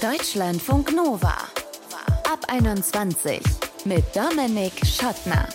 Deutschlandfunk Nova. Ab 21 mit Dominik Schottner.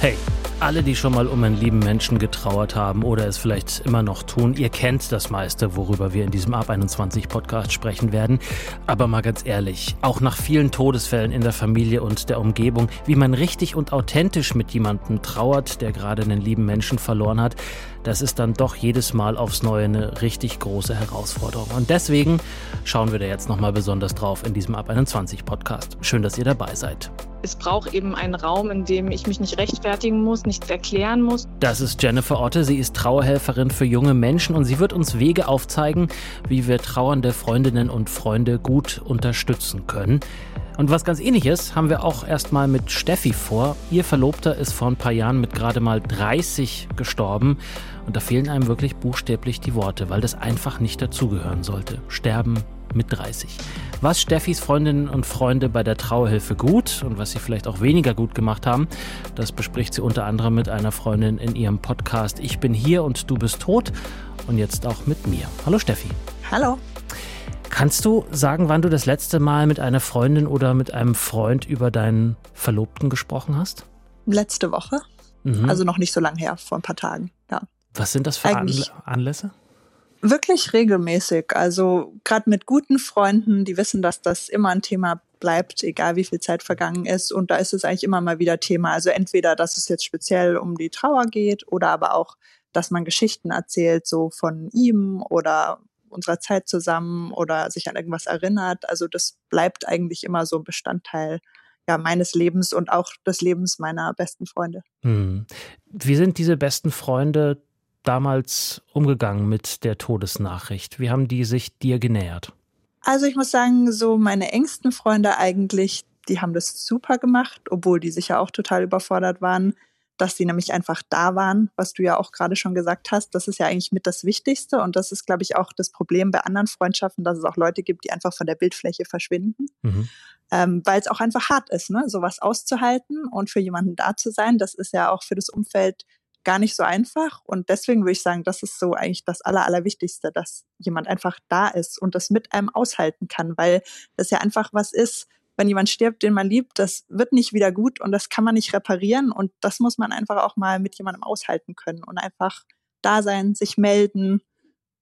Hey, alle, die schon mal um einen lieben Menschen getrauert haben oder es vielleicht immer noch tun, ihr kennt das meiste, worüber wir in diesem Ab 21 Podcast sprechen werden. Aber mal ganz ehrlich, auch nach vielen Todesfällen in der Familie und der Umgebung, wie man richtig und authentisch mit jemandem trauert, der gerade einen lieben Menschen verloren hat, das ist dann doch jedes Mal aufs Neue eine richtig große Herausforderung. Und deswegen schauen wir da jetzt nochmal besonders drauf in diesem Ab 21 Podcast. Schön, dass ihr dabei seid. Es braucht eben einen Raum, in dem ich mich nicht rechtfertigen muss, nichts erklären muss. Das ist Jennifer Otte. Sie ist Trauerhelferin für junge Menschen und sie wird uns Wege aufzeigen, wie wir trauernde Freundinnen und Freunde gut unterstützen können. Und was ganz ähnliches haben wir auch erstmal mit Steffi vor. Ihr Verlobter ist vor ein paar Jahren mit gerade mal 30 gestorben. Und da fehlen einem wirklich buchstäblich die Worte, weil das einfach nicht dazugehören sollte. Sterben mit 30. Was Steffis Freundinnen und Freunde bei der Trauerhilfe gut und was sie vielleicht auch weniger gut gemacht haben, das bespricht sie unter anderem mit einer Freundin in ihrem Podcast Ich bin hier und du bist tot und jetzt auch mit mir. Hallo Steffi. Hallo. Kannst du sagen, wann du das letzte Mal mit einer Freundin oder mit einem Freund über deinen Verlobten gesprochen hast? Letzte Woche. Mhm. Also noch nicht so lange her, vor ein paar Tagen, ja. Was sind das für Eigentlich Anlässe? Wirklich regelmäßig. Also gerade mit guten Freunden, die wissen, dass das immer ein Thema bleibt, egal wie viel Zeit vergangen ist. Und da ist es eigentlich immer mal wieder Thema. Also entweder, dass es jetzt speziell um die Trauer geht oder aber auch, dass man Geschichten erzählt, so von ihm oder unserer Zeit zusammen oder sich an irgendwas erinnert. Also das bleibt eigentlich immer so ein Bestandteil ja, meines Lebens und auch des Lebens meiner besten Freunde. Hm. Wie sind diese besten Freunde damals umgegangen mit der Todesnachricht? Wie haben die sich dir genähert? Also ich muss sagen, so meine engsten Freunde eigentlich, die haben das super gemacht, obwohl die sicher auch total überfordert waren, dass sie nämlich einfach da waren, was du ja auch gerade schon gesagt hast. Das ist ja eigentlich mit das Wichtigste und das ist, glaube ich, auch das Problem bei anderen Freundschaften, dass es auch Leute gibt, die einfach von der Bildfläche verschwinden. Mhm. Ähm, weil es auch einfach hart ist, ne? sowas auszuhalten und für jemanden da zu sein. Das ist ja auch für das Umfeld gar nicht so einfach. Und deswegen würde ich sagen, das ist so eigentlich das Aller, Allerwichtigste, dass jemand einfach da ist und das mit einem aushalten kann, weil das ja einfach was ist, wenn jemand stirbt, den man liebt, das wird nicht wieder gut und das kann man nicht reparieren und das muss man einfach auch mal mit jemandem aushalten können und einfach da sein, sich melden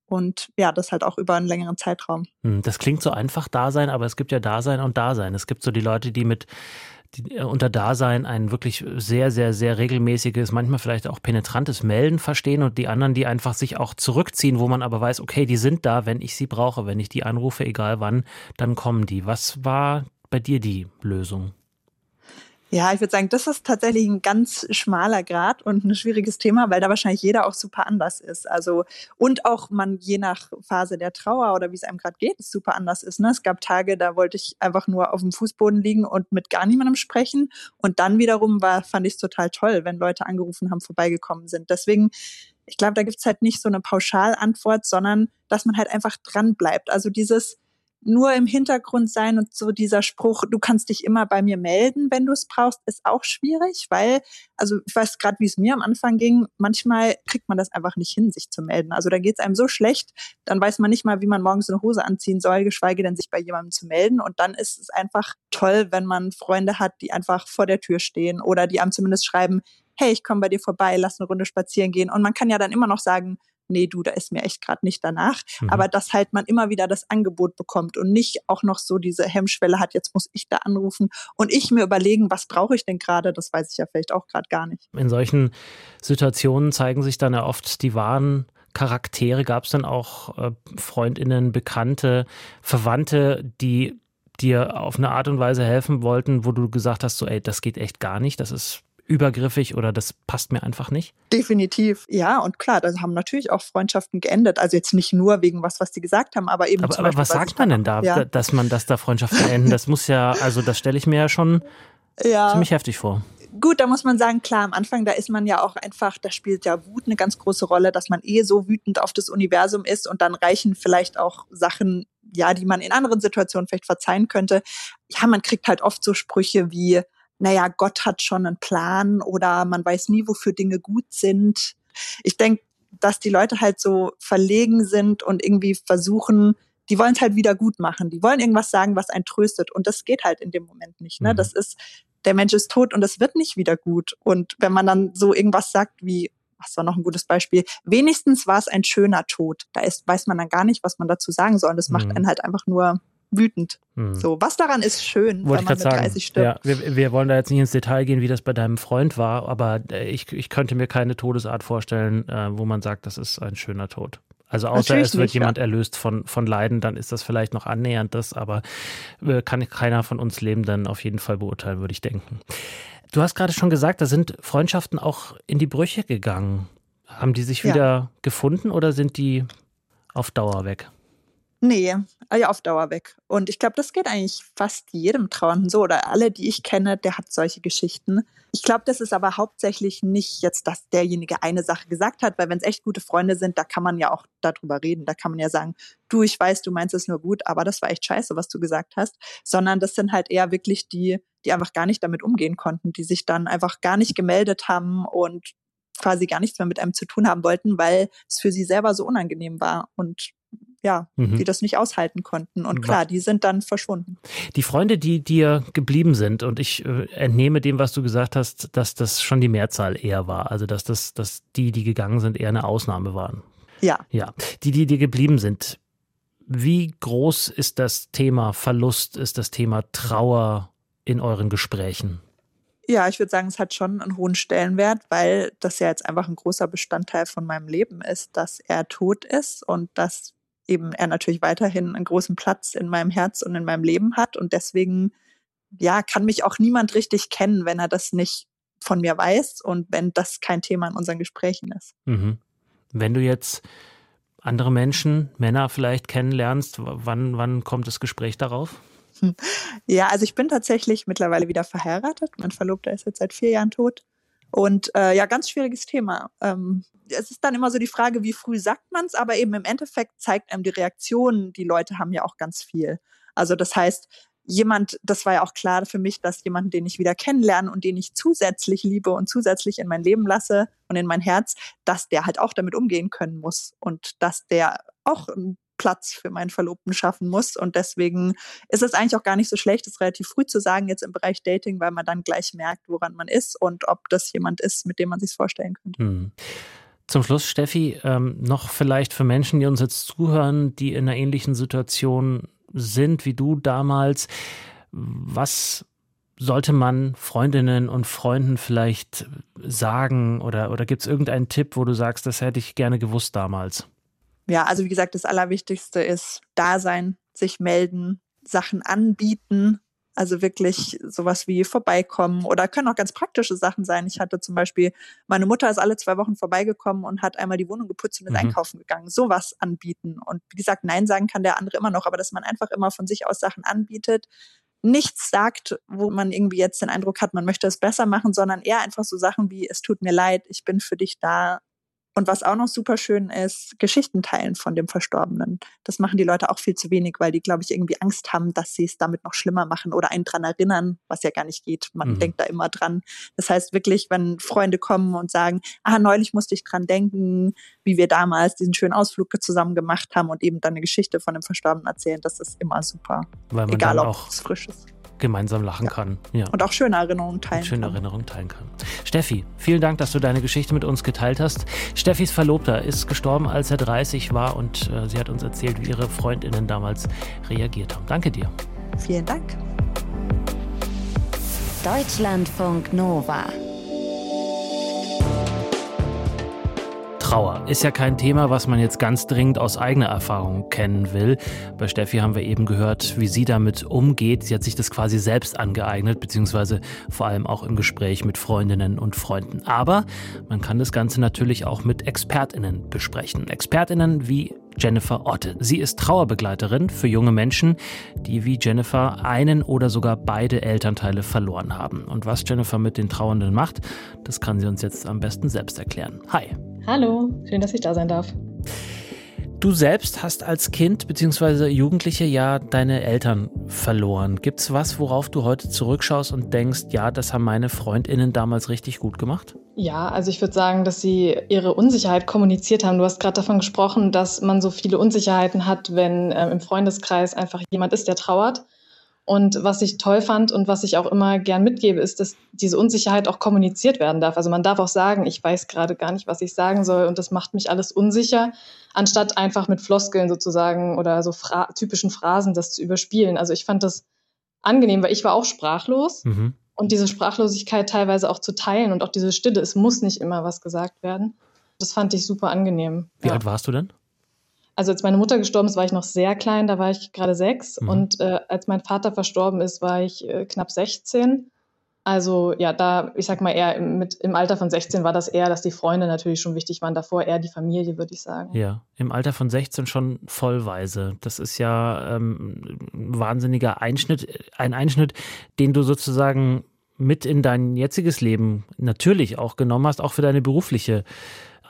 und ja, das halt auch über einen längeren Zeitraum. Hm, das klingt so einfach Dasein, aber es gibt ja Dasein und Dasein. Es gibt so die Leute, die mit die äh, unter Dasein ein wirklich sehr, sehr, sehr regelmäßiges, manchmal vielleicht auch penetrantes Melden verstehen und die anderen, die einfach sich auch zurückziehen, wo man aber weiß, okay, die sind da, wenn ich sie brauche, wenn ich die anrufe, egal wann, dann kommen die. Was war bei dir die Lösung? Ja, ich würde sagen, das ist tatsächlich ein ganz schmaler Grad und ein schwieriges Thema, weil da wahrscheinlich jeder auch super anders ist. Also und auch man je nach Phase der Trauer oder wie es einem gerade geht, super anders ist. Ne? Es gab Tage, da wollte ich einfach nur auf dem Fußboden liegen und mit gar niemandem sprechen. Und dann wiederum war, fand ich es total toll, wenn Leute angerufen haben, vorbeigekommen sind. Deswegen ich glaube, da gibt's halt nicht so eine Pauschalantwort, sondern dass man halt einfach dran bleibt. Also dieses, nur im Hintergrund sein und so dieser Spruch, du kannst dich immer bei mir melden, wenn du es brauchst, ist auch schwierig, weil, also ich weiß gerade, wie es mir am Anfang ging, manchmal kriegt man das einfach nicht hin, sich zu melden. Also da geht es einem so schlecht, dann weiß man nicht mal, wie man morgens eine Hose anziehen soll, geschweige denn sich bei jemandem zu melden. Und dann ist es einfach toll, wenn man Freunde hat, die einfach vor der Tür stehen oder die einem zumindest schreiben, hey, ich komme bei dir vorbei, lass eine Runde spazieren gehen. Und man kann ja dann immer noch sagen, nee, du, da ist mir echt gerade nicht danach. Mhm. Aber dass halt man immer wieder das Angebot bekommt und nicht auch noch so diese Hemmschwelle hat, jetzt muss ich da anrufen und ich mir überlegen, was brauche ich denn gerade, das weiß ich ja vielleicht auch gerade gar nicht. In solchen Situationen zeigen sich dann ja oft die wahren Charaktere. Gab es dann auch äh, Freundinnen, Bekannte, Verwandte, die dir auf eine Art und Weise helfen wollten, wo du gesagt hast, so, ey, das geht echt gar nicht, das ist übergriffig oder das passt mir einfach nicht? Definitiv, ja. Und klar, da haben natürlich auch Freundschaften geendet. Also jetzt nicht nur wegen was, was die gesagt haben, aber eben. Aber, aber Beispiel, was sagt man denn da, ja. dass man, dass da Freundschaften enden? Das muss ja, also das stelle ich mir ja schon ja. ziemlich heftig vor. Gut, da muss man sagen, klar, am Anfang, da ist man ja auch einfach, da spielt ja Wut eine ganz große Rolle, dass man eh so wütend auf das Universum ist und dann reichen vielleicht auch Sachen, ja, die man in anderen Situationen vielleicht verzeihen könnte. Ja, man kriegt halt oft so Sprüche wie, naja, Gott hat schon einen Plan oder man weiß nie, wofür Dinge gut sind. Ich denke, dass die Leute halt so verlegen sind und irgendwie versuchen, die wollen es halt wieder gut machen. Die wollen irgendwas sagen, was einen tröstet. Und das geht halt in dem Moment nicht. Ne? Mhm. Das ist, der Mensch ist tot und es wird nicht wieder gut. Und wenn man dann so irgendwas sagt wie, was war noch ein gutes Beispiel, wenigstens war es ein schöner Tod. Da ist, weiß man dann gar nicht, was man dazu sagen soll. Und das macht mhm. einen halt einfach nur wütend. Hm. So, was daran ist schön, Wollte wenn man mit sagen, 30 stirbt. Ja, wir, wir, wollen da jetzt nicht ins Detail gehen, wie das bei deinem Freund war, aber äh, ich, ich könnte mir keine Todesart vorstellen, äh, wo man sagt, das ist ein schöner Tod. Also außer Natürlich es wird nicht, jemand ja. erlöst von, von Leiden, dann ist das vielleicht noch annähernd das, aber äh, kann keiner von uns Lebenden auf jeden Fall beurteilen, würde ich denken. Du hast gerade schon gesagt, da sind Freundschaften auch in die Brüche gegangen. Haben die sich wieder ja. gefunden oder sind die auf Dauer weg? Nee, ah ja, auf Dauer weg. Und ich glaube, das geht eigentlich fast jedem Trauernden so oder alle, die ich kenne, der hat solche Geschichten. Ich glaube, das ist aber hauptsächlich nicht jetzt, dass derjenige eine Sache gesagt hat, weil wenn es echt gute Freunde sind, da kann man ja auch darüber reden. Da kann man ja sagen, du, ich weiß, du meinst es nur gut, aber das war echt scheiße, was du gesagt hast. Sondern das sind halt eher wirklich die, die einfach gar nicht damit umgehen konnten, die sich dann einfach gar nicht gemeldet haben und quasi gar nichts mehr mit einem zu tun haben wollten, weil es für sie selber so unangenehm war. Und ja, mhm. die das nicht aushalten konnten. Und klar, die sind dann verschwunden. Die Freunde, die dir geblieben sind, und ich äh, entnehme dem, was du gesagt hast, dass das schon die Mehrzahl eher war. Also dass das, dass die, die gegangen sind, eher eine Ausnahme waren. Ja. Ja. Die, die dir geblieben sind. Wie groß ist das Thema Verlust, ist das Thema Trauer in euren Gesprächen? Ja, ich würde sagen, es hat schon einen hohen Stellenwert, weil das ja jetzt einfach ein großer Bestandteil von meinem Leben ist, dass er tot ist und dass eben er natürlich weiterhin einen großen Platz in meinem Herz und in meinem Leben hat. Und deswegen, ja, kann mich auch niemand richtig kennen, wenn er das nicht von mir weiß und wenn das kein Thema in unseren Gesprächen ist. Mhm. Wenn du jetzt andere Menschen, Männer vielleicht kennenlernst, wann, wann kommt das Gespräch darauf? Ja, also ich bin tatsächlich mittlerweile wieder verheiratet. Mein Verlobter ist jetzt seit vier Jahren tot. Und äh, ja, ganz schwieriges Thema. Ähm, es ist dann immer so die Frage, wie früh sagt man es, aber eben im Endeffekt zeigt einem die Reaktionen, die Leute haben ja auch ganz viel. Also das heißt, jemand, das war ja auch klar für mich, dass jemand, den ich wieder kennenlerne und den ich zusätzlich liebe und zusätzlich in mein Leben lasse und in mein Herz, dass der halt auch damit umgehen können muss und dass der auch ein Platz für meinen Verlobten schaffen muss. Und deswegen ist es eigentlich auch gar nicht so schlecht, das relativ früh zu sagen, jetzt im Bereich Dating, weil man dann gleich merkt, woran man ist und ob das jemand ist, mit dem man sich vorstellen könnte. Hm. Zum Schluss, Steffi, ähm, noch vielleicht für Menschen, die uns jetzt zuhören, die in einer ähnlichen Situation sind wie du damals. Was sollte man Freundinnen und Freunden vielleicht sagen oder, oder gibt es irgendeinen Tipp, wo du sagst, das hätte ich gerne gewusst damals? Ja, also wie gesagt, das Allerwichtigste ist da sein, sich melden, Sachen anbieten. Also wirklich sowas wie vorbeikommen oder können auch ganz praktische Sachen sein. Ich hatte zum Beispiel, meine Mutter ist alle zwei Wochen vorbeigekommen und hat einmal die Wohnung geputzt und ist mhm. einkaufen gegangen. Sowas anbieten. Und wie gesagt, Nein sagen kann der andere immer noch, aber dass man einfach immer von sich aus Sachen anbietet, nichts sagt, wo man irgendwie jetzt den Eindruck hat, man möchte es besser machen, sondern eher einfach so Sachen wie, es tut mir leid, ich bin für dich da, und was auch noch super schön ist, Geschichten teilen von dem Verstorbenen. Das machen die Leute auch viel zu wenig, weil die, glaube ich, irgendwie Angst haben, dass sie es damit noch schlimmer machen oder einen dran erinnern, was ja gar nicht geht. Man mhm. denkt da immer dran. Das heißt wirklich, wenn Freunde kommen und sagen, ah, neulich musste ich dran denken, wie wir damals diesen schönen Ausflug zusammen gemacht haben und eben dann eine Geschichte von dem Verstorbenen erzählen, das ist immer super. Egal, ob es frisch ist gemeinsam lachen ja. kann. Ja. Und auch schöne Erinnerungen teilen Und schöne kann. Erinnerungen teilen kann. Steffi, vielen Dank, dass du deine Geschichte mit uns geteilt hast. Steffis Verlobter ist gestorben, als er 30 war und äh, sie hat uns erzählt, wie ihre Freundinnen damals reagiert haben. Danke dir. Vielen Dank. Deutschlandfunk Nova. Trauer ist ja kein Thema, was man jetzt ganz dringend aus eigener Erfahrung kennen will. Bei Steffi haben wir eben gehört, wie sie damit umgeht. Sie hat sich das quasi selbst angeeignet, beziehungsweise vor allem auch im Gespräch mit Freundinnen und Freunden. Aber man kann das Ganze natürlich auch mit Expertinnen besprechen. Expertinnen wie Jennifer Otte. Sie ist Trauerbegleiterin für junge Menschen, die wie Jennifer einen oder sogar beide Elternteile verloren haben. Und was Jennifer mit den Trauernden macht, das kann sie uns jetzt am besten selbst erklären. Hi. Hallo, schön, dass ich da sein darf. Du selbst hast als Kind bzw. Jugendliche ja deine Eltern verloren. Gibt es was, worauf du heute zurückschaust und denkst, ja, das haben meine Freundinnen damals richtig gut gemacht? Ja, also ich würde sagen, dass sie ihre Unsicherheit kommuniziert haben. Du hast gerade davon gesprochen, dass man so viele Unsicherheiten hat, wenn äh, im Freundeskreis einfach jemand ist, der trauert. Und was ich toll fand und was ich auch immer gern mitgebe, ist, dass diese Unsicherheit auch kommuniziert werden darf. Also man darf auch sagen, ich weiß gerade gar nicht, was ich sagen soll und das macht mich alles unsicher, anstatt einfach mit Floskeln sozusagen oder so Fra typischen Phrasen das zu überspielen. Also ich fand das angenehm, weil ich war auch sprachlos. Mhm. Und diese Sprachlosigkeit teilweise auch zu teilen und auch diese Stille, es muss nicht immer was gesagt werden. Das fand ich super angenehm. Wie ja. alt warst du denn? Also als meine Mutter gestorben ist, war ich noch sehr klein, da war ich gerade sechs. Mhm. Und äh, als mein Vater verstorben ist, war ich äh, knapp 16. Also ja, da, ich sag mal eher im, mit, im Alter von 16 war das eher, dass die Freunde natürlich schon wichtig waren. Davor eher die Familie, würde ich sagen. Ja, im Alter von 16 schon vollweise. Das ist ja ähm, ein wahnsinniger Einschnitt. Ein Einschnitt, den du sozusagen mit in dein jetziges Leben natürlich auch genommen hast, auch für deine berufliche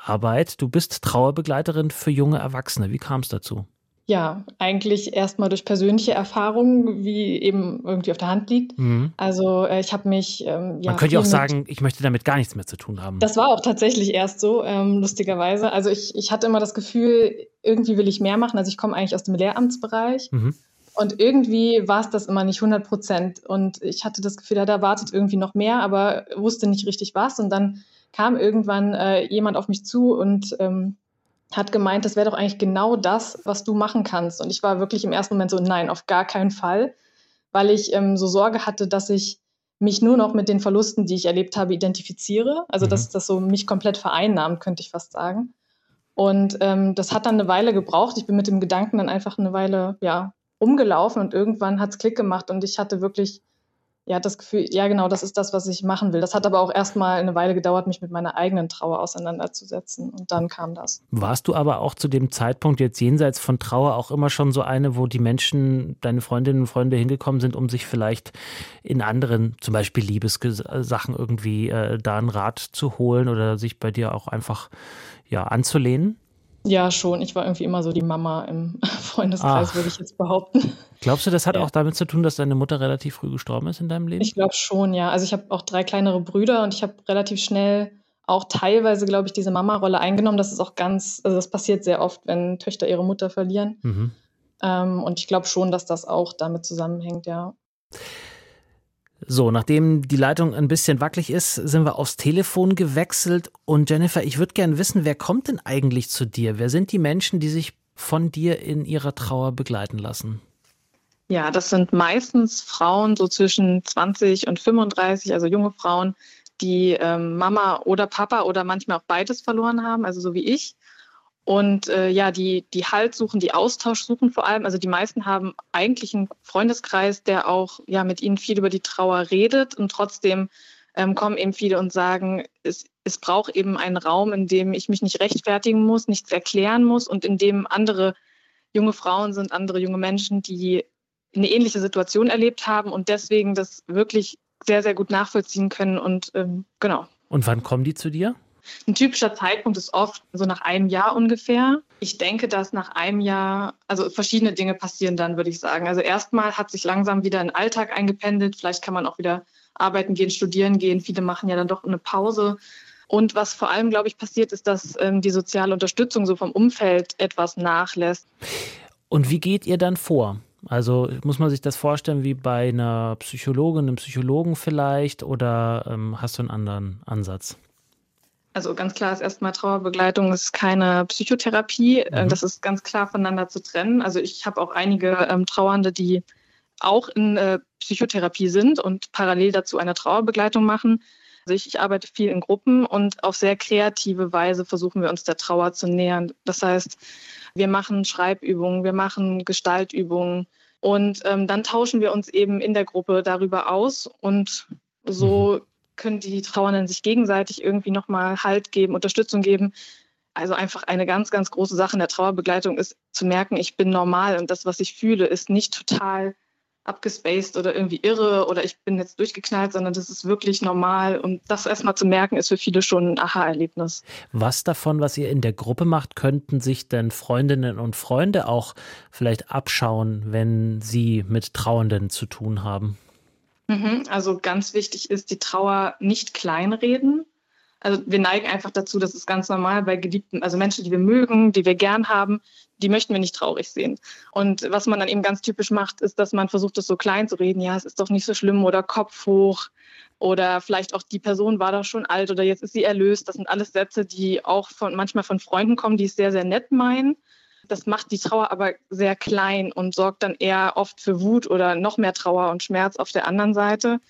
Arbeit. Du bist Trauerbegleiterin für junge Erwachsene. Wie kam es dazu? Ja, eigentlich erstmal durch persönliche Erfahrungen, wie eben irgendwie auf der Hand liegt. Mhm. Also äh, ich habe mich. Ähm, ja, Man könnte ja auch sagen, ich möchte damit gar nichts mehr zu tun haben. Das war auch tatsächlich erst so, ähm, lustigerweise. Also ich, ich hatte immer das Gefühl, irgendwie will ich mehr machen. Also ich komme eigentlich aus dem Lehramtsbereich. Mhm. Und irgendwie war es das immer nicht 100 Prozent. Und ich hatte das Gefühl, da wartet irgendwie noch mehr, aber wusste nicht richtig was. Und dann kam irgendwann äh, jemand auf mich zu und ähm, hat gemeint, das wäre doch eigentlich genau das, was du machen kannst. Und ich war wirklich im ersten Moment so, nein, auf gar keinen Fall, weil ich ähm, so Sorge hatte, dass ich mich nur noch mit den Verlusten, die ich erlebt habe, identifiziere. Also mhm. dass das so mich komplett vereinnahmt, könnte ich fast sagen. Und ähm, das hat dann eine Weile gebraucht. Ich bin mit dem Gedanken dann einfach eine Weile ja, rumgelaufen und irgendwann hat es Klick gemacht und ich hatte wirklich ja, das Gefühl, ja genau, das ist das, was ich machen will. Das hat aber auch erstmal eine Weile gedauert, mich mit meiner eigenen Trauer auseinanderzusetzen. Und dann kam das. Warst du aber auch zu dem Zeitpunkt jetzt jenseits von Trauer auch immer schon so eine, wo die Menschen, deine Freundinnen und Freunde hingekommen sind, um sich vielleicht in anderen, zum Beispiel Liebessachen irgendwie äh, da einen Rat zu holen oder sich bei dir auch einfach ja, anzulehnen? Ja, schon. Ich war irgendwie immer so die Mama im Freundeskreis, Ach. würde ich jetzt behaupten. Glaubst du, das hat ja. auch damit zu tun, dass deine Mutter relativ früh gestorben ist in deinem Leben? Ich glaube schon, ja. Also ich habe auch drei kleinere Brüder und ich habe relativ schnell auch teilweise, glaube ich, diese Mama-Rolle eingenommen. Das ist auch ganz, also das passiert sehr oft, wenn Töchter ihre Mutter verlieren. Mhm. Ähm, und ich glaube schon, dass das auch damit zusammenhängt, ja. So, nachdem die Leitung ein bisschen wackelig ist, sind wir aufs Telefon gewechselt. Und Jennifer, ich würde gerne wissen, wer kommt denn eigentlich zu dir? Wer sind die Menschen, die sich von dir in ihrer Trauer begleiten lassen? Ja, das sind meistens Frauen so zwischen 20 und 35, also junge Frauen, die ähm, Mama oder Papa oder manchmal auch beides verloren haben, also so wie ich. Und äh, ja, die, die Halt suchen, die Austausch suchen vor allem. Also die meisten haben eigentlich einen Freundeskreis, der auch ja mit ihnen viel über die Trauer redet. Und trotzdem ähm, kommen eben viele und sagen, es, es braucht eben einen Raum, in dem ich mich nicht rechtfertigen muss, nichts erklären muss und in dem andere junge Frauen sind, andere junge Menschen, die eine ähnliche Situation erlebt haben und deswegen das wirklich sehr, sehr gut nachvollziehen können. Und ähm, genau. Und wann kommen die zu dir? Ein typischer Zeitpunkt ist oft so nach einem Jahr ungefähr. Ich denke, dass nach einem Jahr, also verschiedene Dinge passieren dann, würde ich sagen. Also erstmal hat sich langsam wieder ein Alltag eingependelt. Vielleicht kann man auch wieder arbeiten gehen, studieren gehen. Viele machen ja dann doch eine Pause. Und was vor allem, glaube ich, passiert, ist, dass ähm, die soziale Unterstützung so vom Umfeld etwas nachlässt. Und wie geht ihr dann vor? Also muss man sich das vorstellen wie bei einer Psychologin, einem Psychologen vielleicht oder ähm, hast du einen anderen Ansatz? Also ganz klar ist erstmal Trauerbegleitung ist keine Psychotherapie. Äh, mhm. Das ist ganz klar voneinander zu trennen. Also ich habe auch einige ähm, Trauernde, die auch in äh, Psychotherapie sind und parallel dazu eine Trauerbegleitung machen. Also ich, ich, arbeite viel in Gruppen und auf sehr kreative Weise versuchen wir uns der Trauer zu nähern. Das heißt, wir machen Schreibübungen, wir machen Gestaltübungen und ähm, dann tauschen wir uns eben in der Gruppe darüber aus und so mhm können die Trauernden sich gegenseitig irgendwie nochmal Halt geben, Unterstützung geben. Also einfach eine ganz, ganz große Sache in der Trauerbegleitung ist zu merken, ich bin normal und das, was ich fühle, ist nicht total abgespaced oder irgendwie irre oder ich bin jetzt durchgeknallt, sondern das ist wirklich normal. Und das erstmal zu merken, ist für viele schon ein Aha-Erlebnis. Was davon, was ihr in der Gruppe macht, könnten sich denn Freundinnen und Freunde auch vielleicht abschauen, wenn sie mit Trauernden zu tun haben? Mhm, also ganz wichtig ist, die Trauer nicht kleinreden. Also wir neigen einfach dazu, das ist ganz normal bei Geliebten, also Menschen, die wir mögen, die wir gern haben, die möchten wir nicht traurig sehen. Und was man dann eben ganz typisch macht, ist, dass man versucht, es so klein zu reden. Ja, es ist doch nicht so schlimm oder Kopf hoch oder vielleicht auch die Person war doch schon alt oder jetzt ist sie erlöst. Das sind alles Sätze, die auch von, manchmal von Freunden kommen, die es sehr, sehr nett meinen. Das macht die Trauer aber sehr klein und sorgt dann eher oft für Wut oder noch mehr Trauer und Schmerz auf der anderen Seite.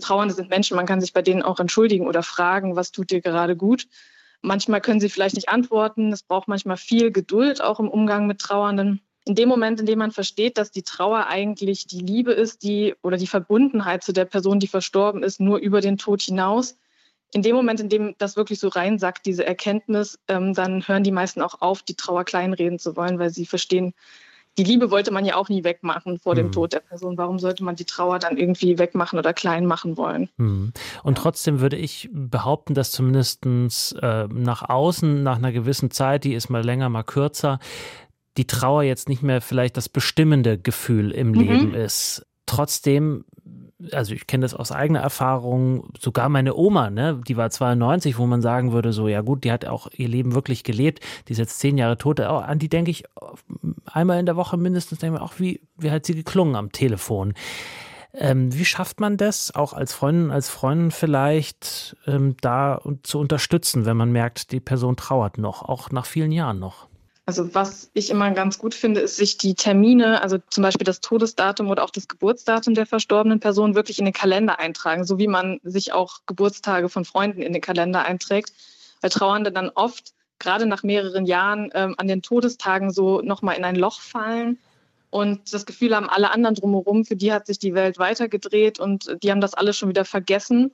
Trauernde sind Menschen, man kann sich bei denen auch entschuldigen oder fragen, was tut dir gerade gut. Manchmal können sie vielleicht nicht antworten. Es braucht manchmal viel Geduld auch im Umgang mit Trauernden. In dem Moment, in dem man versteht, dass die Trauer eigentlich die Liebe ist, die oder die Verbundenheit zu der Person, die verstorben ist, nur über den Tod hinaus, in dem Moment, in dem das wirklich so reinsackt, diese Erkenntnis, ähm, dann hören die meisten auch auf, die Trauer kleinreden zu wollen, weil sie verstehen, die Liebe wollte man ja auch nie wegmachen vor dem mhm. Tod der Person. Warum sollte man die Trauer dann irgendwie wegmachen oder klein machen wollen? Mhm. Und trotzdem würde ich behaupten, dass zumindest äh, nach außen, nach einer gewissen Zeit, die ist mal länger, mal kürzer, die Trauer jetzt nicht mehr vielleicht das bestimmende Gefühl im mhm. Leben ist. Trotzdem also ich kenne das aus eigener Erfahrung, sogar meine Oma, ne, die war 92, wo man sagen würde, so, ja gut, die hat auch ihr Leben wirklich gelebt, die ist jetzt zehn Jahre tot, auch an die denke ich einmal in der Woche mindestens, denke ich auch, wie, wie hat sie geklungen am Telefon. Ähm, wie schafft man das, auch als Freundin, als Freundin vielleicht, ähm, da zu unterstützen, wenn man merkt, die Person trauert noch, auch nach vielen Jahren noch? Also was ich immer ganz gut finde, ist sich die Termine, also zum Beispiel das Todesdatum oder auch das Geburtsdatum der verstorbenen Person wirklich in den Kalender eintragen, so wie man sich auch Geburtstage von Freunden in den Kalender einträgt, weil Trauernde dann oft gerade nach mehreren Jahren ähm, an den Todestagen so nochmal in ein Loch fallen. Und das Gefühl haben, alle anderen drumherum, für die hat sich die Welt weitergedreht und die haben das alles schon wieder vergessen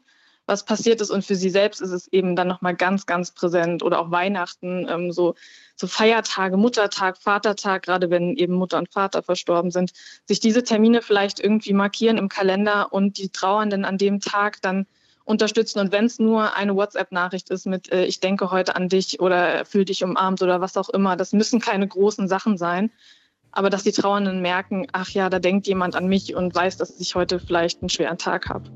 was passiert ist. Und für sie selbst ist es eben dann nochmal ganz, ganz präsent. Oder auch Weihnachten, ähm, so, so Feiertage, Muttertag, Vatertag, gerade wenn eben Mutter und Vater verstorben sind, sich diese Termine vielleicht irgendwie markieren im Kalender und die Trauernden an dem Tag dann unterstützen. Und wenn es nur eine WhatsApp-Nachricht ist mit äh, Ich denke heute an dich oder fühl dich umarmt oder was auch immer, das müssen keine großen Sachen sein, aber dass die Trauernden merken, ach ja, da denkt jemand an mich und weiß, dass ich heute vielleicht einen schweren Tag habe.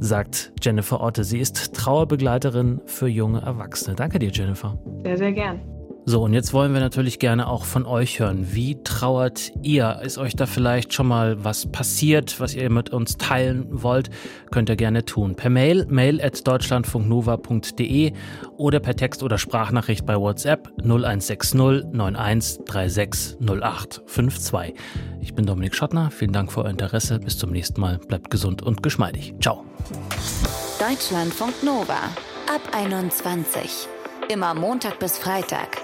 Sagt Jennifer Otte. Sie ist Trauerbegleiterin für junge Erwachsene. Danke dir, Jennifer. Sehr, sehr gern. So, und jetzt wollen wir natürlich gerne auch von euch hören. Wie trauert ihr? Ist euch da vielleicht schon mal was passiert, was ihr mit uns teilen wollt? Könnt ihr gerne tun. Per Mail, mail at deutschlandfunknova.de oder per Text oder Sprachnachricht bei WhatsApp 0160 9136 0852. Ich bin Dominik Schottner. Vielen Dank für euer Interesse. Bis zum nächsten Mal. Bleibt gesund und geschmeidig. Ciao. Deutschlandfunk Nova ab 21. Immer Montag bis Freitag